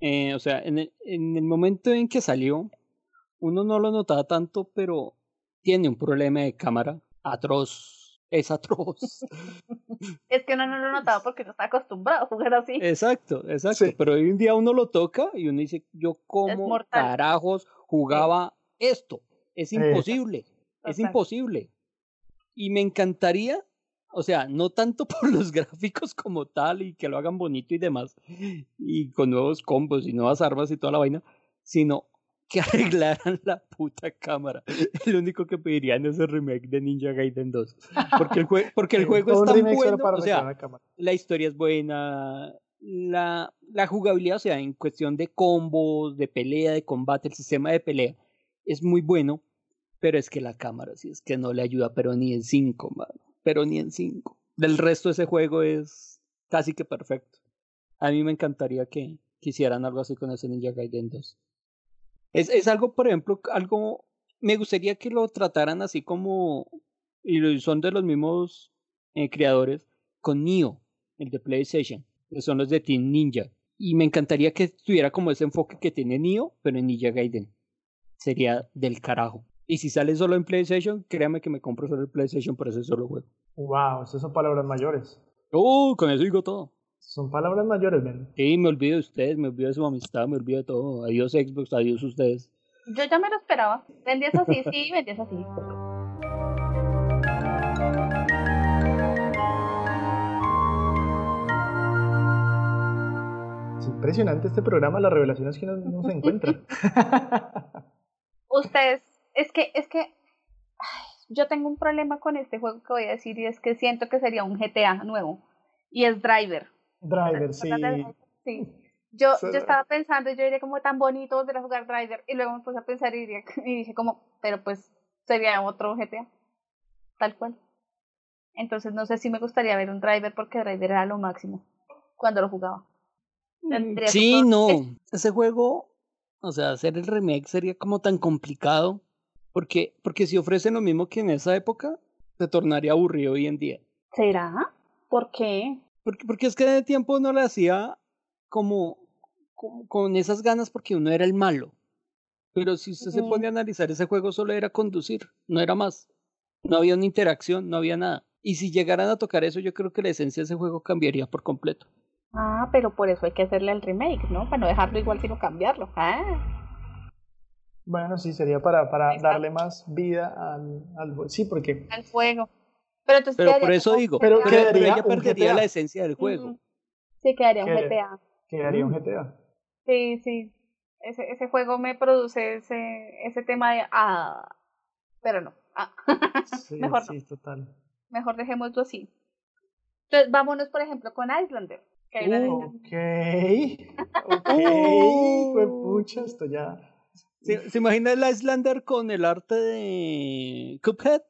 eh, o sea, en el, en el momento en que salió, uno no lo notaba tanto, pero tiene un problema de cámara atroz. Es atroz. <laughs> Es que uno no lo notaba porque no está acostumbrado a jugar así. Exacto, exacto. Sí. Pero hoy en día uno lo toca y uno dice, yo cómo mortal. carajos jugaba esto. Es imposible, es Total. imposible. Y me encantaría, o sea, no tanto <laughs> por los gráficos como tal y que lo hagan bonito y demás, y con nuevos combos y nuevas armas y toda la vaina, sino que <laughs> arreglaran la puta cámara. <laughs> El único que pediría en ese remake de Ninja Gaiden 2. Porque el, jue- porque el Sí, juego es tan bueno, para o sea, la la historia es buena, la, la jugabilidad, o sea, en cuestión de combos, de pelea, de combate, el sistema de pelea es muy bueno, pero es que la cámara sí es que no le ayuda, pero ni en 5, mano, pero ni en 5. Del resto ese juego es casi que perfecto. A mí me encantaría que, hicieran algo así con ese Ninja Gaiden 2. Es, es algo, por ejemplo, algo, me gustaría que lo trataran así como, y son de los mismos eh, creadores con Nioh, el de PlayStation, que son los de Team Ninja. Y me encantaría que tuviera como ese enfoque que tiene Nioh, pero en Ninja Gaiden. Sería del carajo. Y si sale solo en PlayStation, créame que me compro solo el PlayStation por ese solo juego. Wow, esas son palabras mayores. ¡Uh! Con eso digo todo. Son palabras mayores, Ben. Sí, me olvido de ustedes, me olvido de su amistad, me olvido de todo. Adiós Xbox, adiós ustedes. Yo ya me lo esperaba. Vendías así, sí, vendías así. Es impresionante este programa, las revelaciones que nos, nos encuentran. <laughs> Ustedes, es que, es que, ay, yo tengo un problema con este juego que voy a decir y es que siento que sería un GTA nuevo. Y es Driver. Driver, sí. Sí. Yo, So- yo estaba pensando, yo diría como tan bonito volver a jugar Driver. Y luego me puse a pensar y, diría, <laughs> y dije como, pero pues sería otro GTA. Tal cual. Entonces no sé si me gustaría ver un Driver porque Driver era lo máximo cuando lo jugaba. Que Sí, no. es- Ese juego, o sea, hacer el remake sería como tan complicado. Porque, porque si ofrecen lo mismo que en esa época, se tornaría aburrido hoy en día. ¿Será? ¿Por qué? Porque, porque es que de tiempo no le hacía como, como con esas ganas porque uno era el malo. Pero si usted se pone a analizar ese juego, solo era conducir, no era más. No había una interacción, no había nada. Y si llegaran a tocar eso, yo creo que la esencia de ese juego cambiaría por completo. Ah, pero por eso hay que hacerle el remake, ¿no? Para no dejarlo igual, sino cambiarlo. Ah. Bueno, sí, sería para, para darle más vida al, al Sí, porque al juego. Pero entonces Pero por eso digo, Pero pero, pero ella perdería la esencia del juego. Sí, quedaría un GTA. quedaría un. GTA. Sí, sí. Ese, ese juego me produce ese, ese tema de ah, pero no. Ah. <laughs> Sí, Mejor no. sí, total. Mejor dejémoslo así. Entonces, vámonos, por ejemplo, con Islander. Que Uh. Ok, ok, <laughs> Oh. juepucha, esto ya. ¿Se, se imagina el Islander con el arte de Cuphead?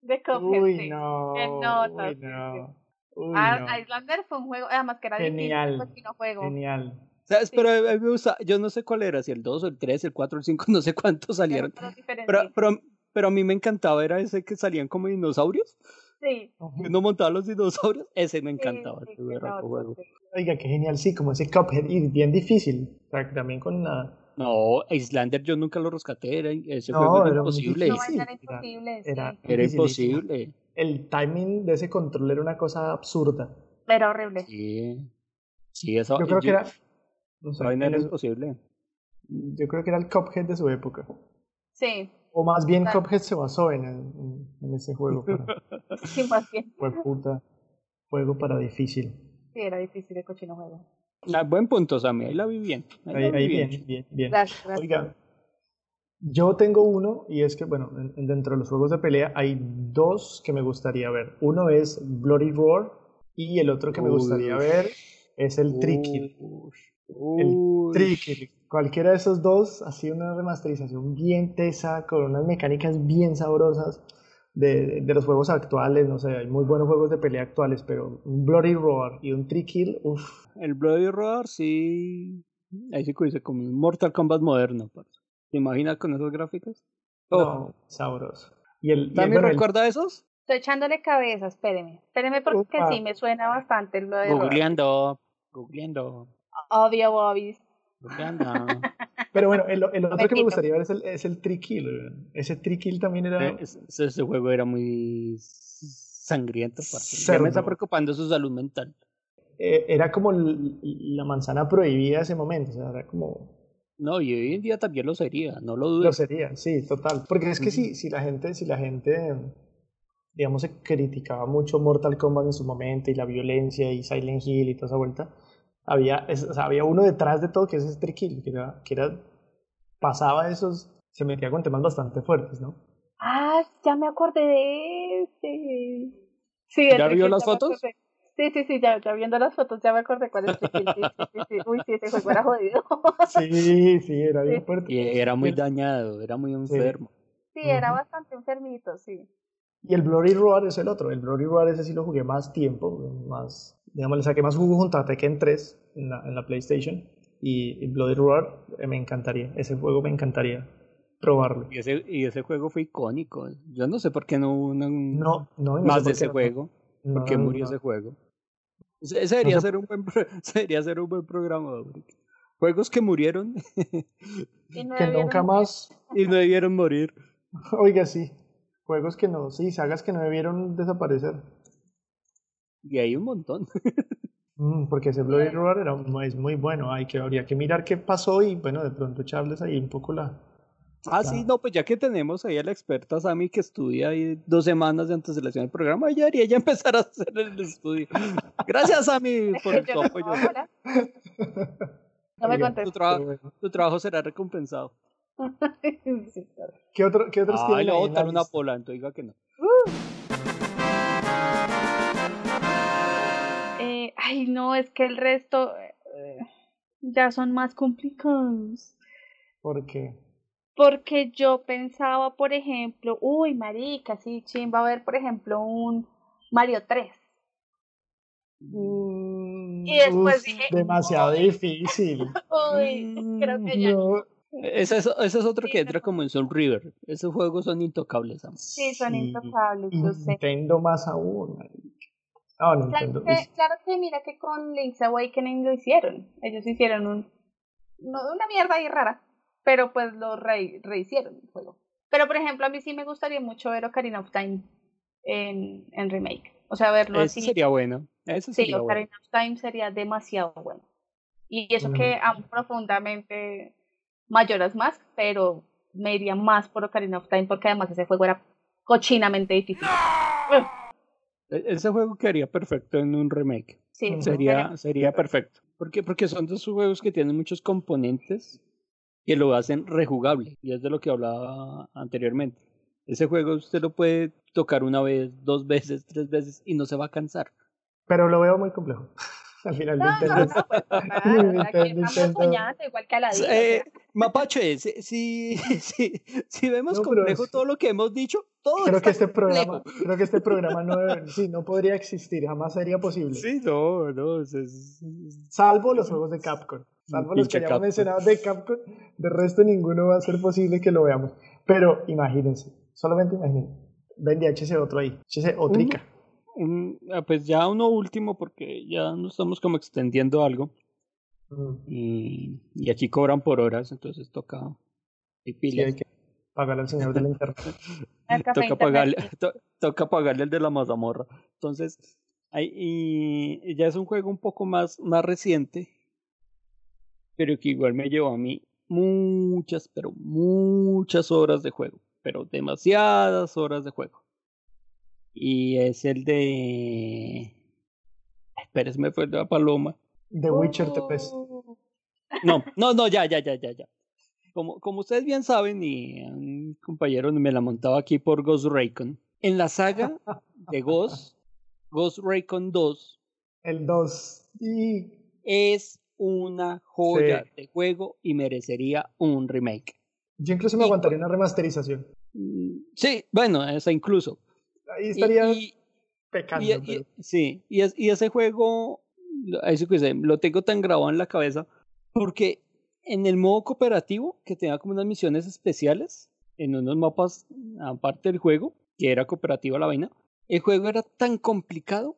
de Cuphead, Uy, sí. no. Nota, Uy, no. Uy, Ah, no. Islander fue un juego, además que era Genial. difícil, pues, no juego. Genial. ¿Sabes? Sí. Pero a mí me gusta, yo no sé cuál era, si el 2 o el 3, el 4, el 5, <laughs> no sé cuántos salieron. Pero, pero diferente. Pero, pero, pero a mí me encantaba, era ese que salían como dinosaurios. Sí, que uno montaba los dinosaurios. Ese me encantaba. sí, berraco nota, juego. sí. Oiga, qué genial, sí, como ese Cuphead, y bien difícil. O sea, también con la... No, Islander yo nunca lo rescaté, era, ese No, juego era imposible. No, era imposible, sí. Era, Era imposible. El timing de ese control era una cosa absurda. Era horrible. Sí. Sí, eso. Yo creo que era... No sé, era imposible. yo creo que era el Cuphead de su época. Sí, O más bien Claro. Cuphead se basó en, el- en, en ese juego. <laughs> Para, sí, más bien. fue puta. Juego para difícil. Sí, era difícil el cochino juego. Ah, buen punto, Sammy. Ahí la vi bien. Ahí, Ahí, la vi ahí bien. bien, bien, bien. Gracias, gracias. Oiga, yo tengo uno y es que, bueno, en- en- dentro de los juegos de pelea hay dos que me gustaría ver. Uno es Bloody Roar y el otro que me gustaría Uy. ver es el Tricky. Uy. El. Cualquiera de esos dos ha sido una remasterización bien tesa, con unas mecánicas bien sabrosas de, de los juegos actuales. No sé, hay muy buenos juegos de pelea actuales, pero un Bloody Roar y un Tricky, uff, El Bloody Roar, sí. Ahí sí dice como un Mortal Kombat moderno. parce. ¿Te imaginas con esos gráficos? Oh, no, sabroso. Y el, y el- ¿También el- recuerda esos? Estoy echándole cabeza, espéreme. Espéreme porque Upa. sí me suena bastante lo de Roar. Googleando. Googleando. Obvio, Bobby. <laughs> Pero bueno, el, el otro que me gustaría ver es el, es el Trikill. Ese Trikill también era. Eh, ese, ese juego era muy sangriento, Cerdo. me está preocupando su salud mental. eh, era como la manzana prohibida ese momento. O sea, era como. No, y hoy en día también lo sería, no lo dudo. Lo sería, sí, total. Porque es que si, si la gente, si la gente, digamos, se criticaba mucho Mortal Kombat en su momento y la violencia y Silent Hill y toda esa vuelta, había, es- o sea, había uno detrás de todo que es ese Trikill, que era, que era, pasaba esos, se metía con temas bastante fuertes, ¿no? Ah, ya me acordé de ese. Sí, ¿Ya vio las fotos? Sí, sí, sí, ya, ya viendo las fotos ya me acordé cuál es el. Sí, sí, sí, sí. Uy, sí, ese juego era jodido. <laughs> Sí, sí, era bien Sí. fuerte. Y era muy dañado, era muy enfermo. Sí, era bastante enfermito, sí. Y el Bloody Roar es el otro. El Bloody Roar ese sí lo jugué más tiempo, más, digamos, le saqué más jugo junto a Tekken 3 en la, en la PlayStation. Y, y Bloody Roar eh, me encantaría, ese juego me encantaría probarlo. Y ese, y ese juego fue icónico. Yo no sé por qué no hubo No, no, y no más sé de ese juego. ¿Por qué murió no. ese juego? Ese debería, sé. ser un buen, pro- <laughs> ese debería ser un buen programa. Juegos que murieron Y no <laughs> Que nunca morir. más, y no debieron morir. oiga, sí. Juegos que no, sí, sagas que no debieron desaparecer. Y hay un montón. <laughs> Mm, porque ese Bloody Roar era, es muy bueno. Hay que, habría que mirar qué pasó y, bueno, de pronto echarles ahí un poco la. Ah, sí, no, pues ya que tenemos ahí a la experta Sami que estudia ahí dos semanas de antecedentación del programa, ella debería ya <laughs> empezar a hacer el estudio. Gracias, Sami, <laughs> por tu no, apoyo. No me Oiga. Tu, bueno. tu trabajo será recompensado. Sí, claro. ¿Qué, otro, qué otros Ah, tienen le ahí voy a la botar una pola, entonces diga que no. Eh, ay, no, es que el resto eh, ya son más complicados. Porque Porque yo pensaba, por ejemplo, uy, marica, sí, chimba, a ver, por ejemplo, un Mario 3. mm, Y después uf, dije, demasiado difícil. <laughs> Uy, creo que ya. No, Ese es, ese es otro Sí, que entra no. como en Soul River. Esos juegos son intocables. Sí, son intocables, yo sé. Nintendo más aún. Ah, Claro que, es- claro que mira que con Link's Awakening lo hicieron. Ellos hicieron un, no, una mierda ahí rara, pero pues lo re- rehicieron el juego. Pero por ejemplo, a mí sí me gustaría mucho ver Ocarina of Time en, en remake. O sea, verlo Ese así. sería bueno. Ese Sí, bueno. Ocarina of Time sería demasiado bueno. Y eso que amo profundamente Majora's Mask, pero me iría más por Ocarina of Time porque además ese juego era cochinamente difícil. Ese juego quedaría perfecto en un remake. Sí. Sería, sería perfecto. ¿Por qué? Porque son de esos juegos que tienen muchos componentes que lo hacen rejugable. Y es de lo que hablaba anteriormente. Ese juego usted lo puede tocar una vez, dos veces, tres veces y no se va a cansar. Pero lo veo muy complejo. <laughs> Al final No, no, Nintendo. no, pues nada, aquí Nintendo, igual que. Eh, Mapache, si, si, <laughs> si, si vemos No, complejo es- todo lo que hemos dicho, todo Creo está que este complejo. programa, creo que este programa no, sí, no podría existir, jamás sería posible. Sí, no, no, es- es- Salvo los juegos de Capcom. Salvo los que hayamos Capcom. mencionado de Capcom. De resto, ninguno va a ser posible que lo veamos. Pero imagínense, solamente imagínense. Vende HC otro ahí. HC otrica. Un- ah, pues ya uno último, porque ya nos estamos como extendiendo algo. Mm, Y, y aquí cobran por horas, entonces toca. sí, pilas. hay que pagarle al señor del internet. <laughs> Toca pagarle, sí. to- toca pagarle el de la mazamorra. Entonces, hay, y y ya es un juego un poco más, más reciente, pero que igual me llevó a mí muchas, pero muchas horas de juego, pero demasiadas horas de juego. Y es el de... Espera, se me fue la paloma. The Witcher TPS. Uh, No, <laughs> no, no, ya, ya, ya, ya, ya. Como, como ustedes bien saben, y un compañero me la montaba aquí por Ghost Recon, en la saga de Ghost, Ghost Recon 2 El 2. Y es una joya Sí. de juego y merecería un remake. yo incluso me Y- aguantaría una remasterización. Mm, Sí, bueno, esa incluso. Ahí estaría y- pecando. Y, y- pero- sí, y, es- y ese juego, lo- eso que sé, lo tengo tan grabado en la cabeza, porque en el modo cooperativo, que tenía como unas misiones especiales, en unos mapas aparte del juego, que era cooperativa la vaina, el juego era tan complicado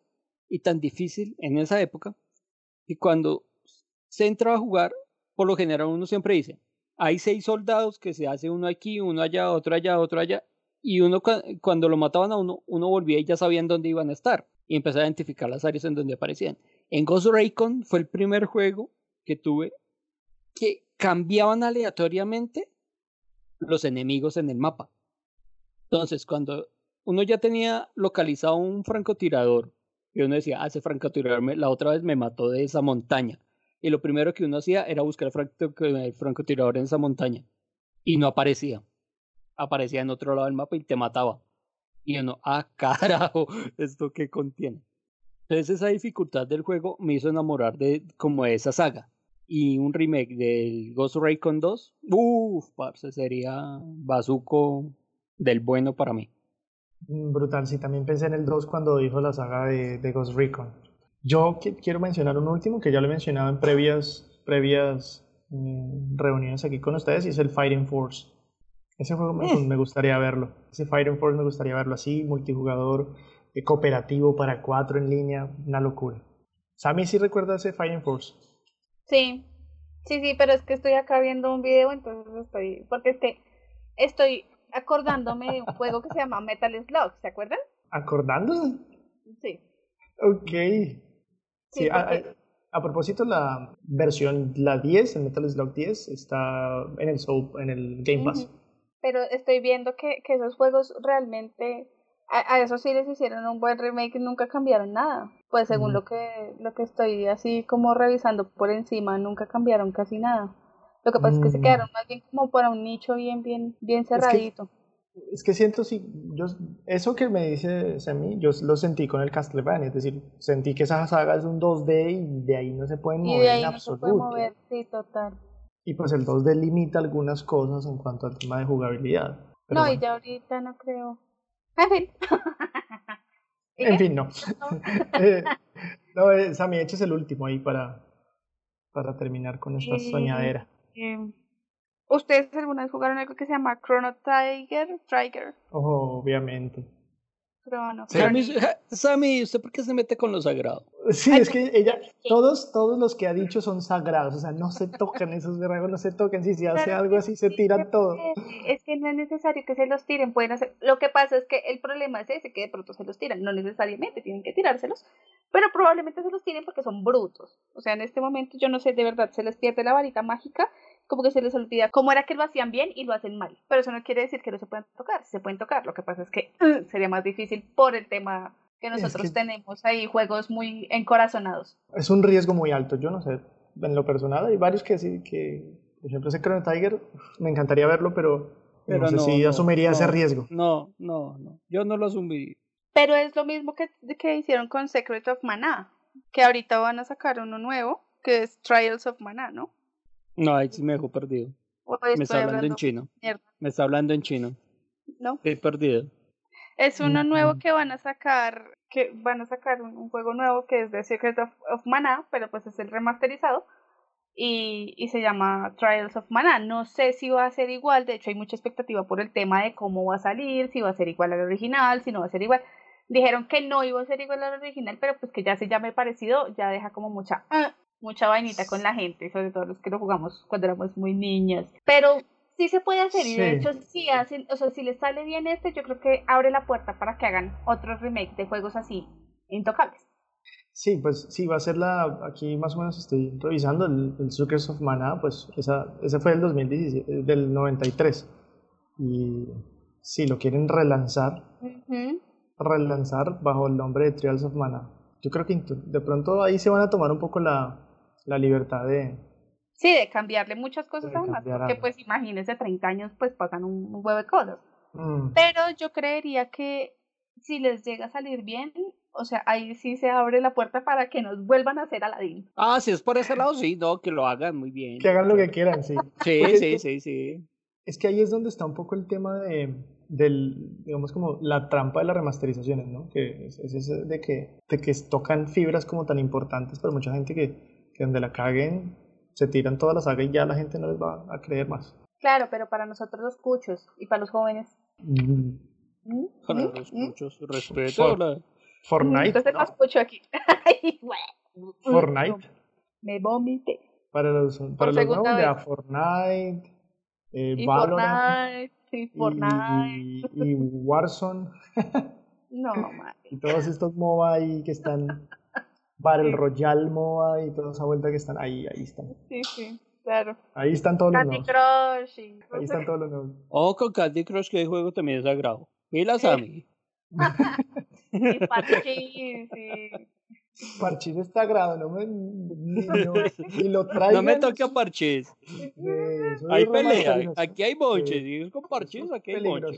y tan difícil en esa época, que cuando se entra a jugar, por lo general uno siempre dice, hay seis soldados que se hace uno aquí, uno allá, otro allá, otro allá, y uno cua- cuando lo mataban a uno, uno volvía y ya sabían dónde iban a estar y empezaba a identificar las áreas en donde aparecían. En Ghost Recon fue el primer juego que tuve que cambiaban aleatoriamente los enemigos en el mapa. Entonces, cuando uno ya tenía localizado un francotirador, y uno decía, ah, ese francotirador la otra vez me mató de esa montaña. Y lo primero que uno hacía era buscar el francotirador en esa montaña. Y no aparecía aparecía en otro lado del mapa y te mataba. Y uno, <laughs> ah, carajo, ¿esto qué contiene? Entonces esa dificultad del juego me hizo enamorar de como de esa saga. Y un remake del Ghost Recon 2, uff, parce, sería bazuco del bueno para mí. Mm, Brutal, sí, también pensé en el 2 cuando dijo la saga de, Ghost Recon. Yo qui- quiero mencionar un último que ya lo he mencionado en previas, previas mm, reuniones aquí con ustedes y es el Fighting Force. Ese juego me, me gustaría verlo. Ese Fighting Force me gustaría verlo así, multijugador, eh, cooperativo para cuatro en línea, una locura. Sammy sí recuerda ese Fire Force. Sí, sí, sí, pero es que estoy acá viendo un video, entonces estoy, porque es que estoy acordándome de un juego que se llama Metal Slug, ¿se acuerdan? ¿Acordándose? Sí. Ok. Sí, Sí, a, porque- a- a propósito, la versión, la 10, el Metal Slug 10, está en el, Soul- en el Game Pass. Pero estoy viendo que, que esos juegos realmente, a, a eso sí les hicieron un buen remake, nunca cambiaron nada. Pues según Mm. lo que lo que estoy así como revisando por encima, nunca cambiaron casi nada. Lo que pasa es que se Mm. quedaron más bien como para un nicho bien, bien, bien cerradito. Es que siento, si yo, eso que me dice Sammy, yo lo sentí con el Castlevania, es decir, sentí que esa saga es un 2D y de ahí no se pueden y mover de ahí en no se absoluto. puede mover, sí, total. Y pues el 2D limita algunas cosas en cuanto al tema de jugabilidad. Pero no, y ya ahorita no creo. <laughs> En fin. ¿Y <laughs> en fin, no. <laughs> Eh, no, eh, Sammy, eches el último ahí para, para terminar con esta soñadera. Eh, ¿Ustedes alguna vez jugaron algo que se llama Chrono Tiger? Trigger. Obviamente. Chrono. Sí. Sammy, ¿usted por qué se mete con lo sagrado? Sí, es que ella, todos, todos los que ha dicho son sagrados, o sea, no se tocan esos dragos, no se tocan, si se hace Claro algo así se tiran todo. Es que no es necesario que se los tiren, pueden hacer. Lo que pasa es que el problema es ese, que de pronto se los tiran. No necesariamente tienen que tirárselos, pero probablemente se los tiren porque son brutos. O sea, en este momento yo no sé, de verdad, se les pierde la varita mágica, como que se les olvida cómo era que lo hacían bien y lo hacen mal. Pero eso no quiere decir que no se puedan tocar, se pueden tocar. Lo que pasa es que uh, sería más difícil por el tema que Es nosotros que- tenemos ahí, juegos muy encorazonados. Es un riesgo muy alto, yo no sé, en lo personal hay varios que sí, que, por ejemplo, ese Chrono Tiger, me encantaría verlo, pero, Pero no sé no, si no, asumiría ese no. riesgo. No, no, no. Yo no lo asumí. Pero es lo mismo que, que hicieron con Secret of Mana, que ahorita van a sacar uno nuevo, que es Trials of Mana, ¿no? No, ahí sí me dejó perdido. Me está hablando en chino. mierda, Me está hablando en chino. ¿no? Estoy perdido. Es uno nuevo Ujú. que van a sacar, que van a sacar un, un juego nuevo que es de Secret of, of Mana, pero pues es el remasterizado. Y, y se llama Trials of Mana. No sé si va a ser igual, de hecho hay mucha expectativa por el tema de cómo va a salir, si va a ser igual al original, si no va a ser igual. Dijeron que no iba a ser igual al original, pero pues que ya se llame parecido, ya deja como mucha, ah, mucha vainita con la gente, sobre todo los que lo jugamos cuando éramos muy niñas. Pero sí se puede hacer, y de Sí. hecho si hacen, o sea, si les sale bien este, yo creo que abre la puerta para que hagan otros remakes de juegos así, intocables. Sí, pues sí, va a ser la, aquí más o menos estoy revisando el, el Secrets of Mana, pues esa, ese fue del 2017, del 93. Y sí, lo quieren relanzar, Ujú. relanzar bajo el nombre de Trials of Mana. Yo creo que de pronto ahí se van a tomar un poco la, la libertad de... Sí, de cambiarle muchas cosas cambiar porque algo. pues imagínense, 30 años pues pasan un, un huevo de cosas. Mm, Pero yo creería que si les llega a salir bien, o sea, ahí sí se abre la puerta para que nos vuelvan a hacer Aladdin. Ah, si es por ese lado, sí, no, que lo hagan muy bien. que hagan lo que quieran, sí. Sí, <laughs> sí, que- sí, sí. Es que ahí es donde está un poco el tema de, del, digamos como la trampa de las remasterizaciones, ¿no? Que es, es ese de que, de que tocan fibras como tan importantes para mucha gente que, que donde la caguen se tiran toda la saga y ya la gente no les va a creer más. Claro, pero para nosotros los cuchos y para los jóvenes. Mm, ¿Mm? Para ¿Mm? los ¿Mm? muchos respeto. For- la- Fortnite, Entonces ¿no? más cucho aquí. <laughs> Fortnite, Me vomité. para los, para los nuevos, ya. Fortnite, eh, Y Valorant Fortnite, sí, y, Fortnite. y Warzone. <laughs> No, madre. Y todos estos MOBA ahí que están, Battle Sí. Royale MOBA y toda esa vuelta que están ahí, ahí están. Sí, sí, claro. Ahí están todos los Candy nuevos. Crush. y- Ahí están todos los nuevos. Oh, con Candy Crush, que el juego también es sagrado. Y la Sammy. <laughs> Y Parchís, <laughs> y... Parchís está sagrado, no me. Ni, no- ni lo traigan. No me toque a eso es Hay pelea. Aquí hay bonches. Sí. Y es con parches, aquí hay bonches.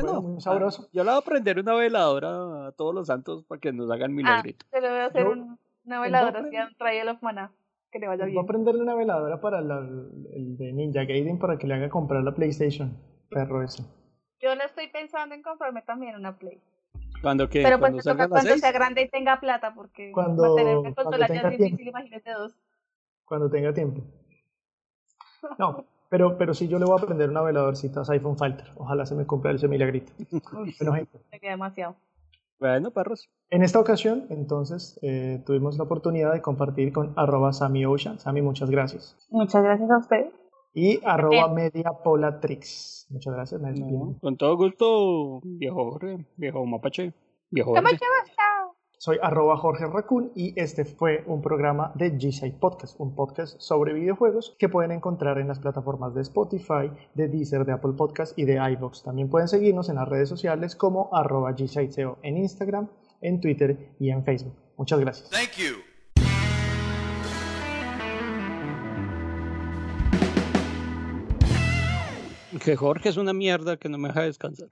Bueno, Bueno, muy sabroso. yo le voy a prender una veladora a todos los santos para que nos hagan Ah, milagritos. se le voy a hacer Yo- un- una veladora yo así a un Trial of Mana. Que le vaya Voy a bien. prenderle una veladora para la- el de Ninja Gaiden para que le haga comprar la PlayStation. Perro ese. Yo le estoy pensando en comprarme también una Play. Cuando que Pero pues toca cuando seis. sea grande y tenga plata, porque Cuando- mantener una consola ya es difícil, imagínate dos. Cuando tenga tiempo. <laughs> No, Pero, pero sí, yo le voy a prender una veladorcita a Siphon Filter. Ojalá se me cumpla ese milagrito. <laughs> Uy, Bueno, gente, me queda demasiado. Bueno, perros. En esta ocasión, entonces, eh, tuvimos la oportunidad de compartir con arroba Sammy Ocean. Sammy, muchas gracias. Muchas gracias a ustedes. Y arroba Mediapolatrix. Muchas gracias. No, con todo gusto, viejo Jorge, viejo Mapache, viejo Jorge. Soy arroba Jorge Raccoon y este fue un programa de G-Side Podcast, un podcast sobre videojuegos que pueden encontrar en las plataformas de Spotify, de Deezer, de Apple Podcast y de iVoox. También pueden seguirnos en las redes sociales como arroba G-SideSeo en Instagram, en Twitter y en Facebook. Muchas gracias. Thank you. Que Jorge es una mierda que no me deja descansar.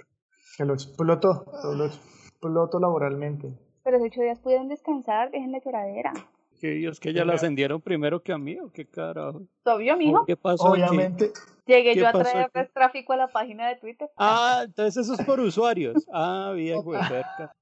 Que lo explotó, lo explotó laboralmente. Pero los ocho días pudieron descansar, dejen la lloradera. Que Dios, que ya la ascendieron primero que a mí, o qué carajo. ¿Obvio, mijo? ¿Qué pasó? aquí? Obviamente, Llegué ¿Qué yo a pasó traer aquí? tráfico a la página de Twitter. Ah, entonces eso es por usuarios. Ah, bien, <laughs> güey, cerca.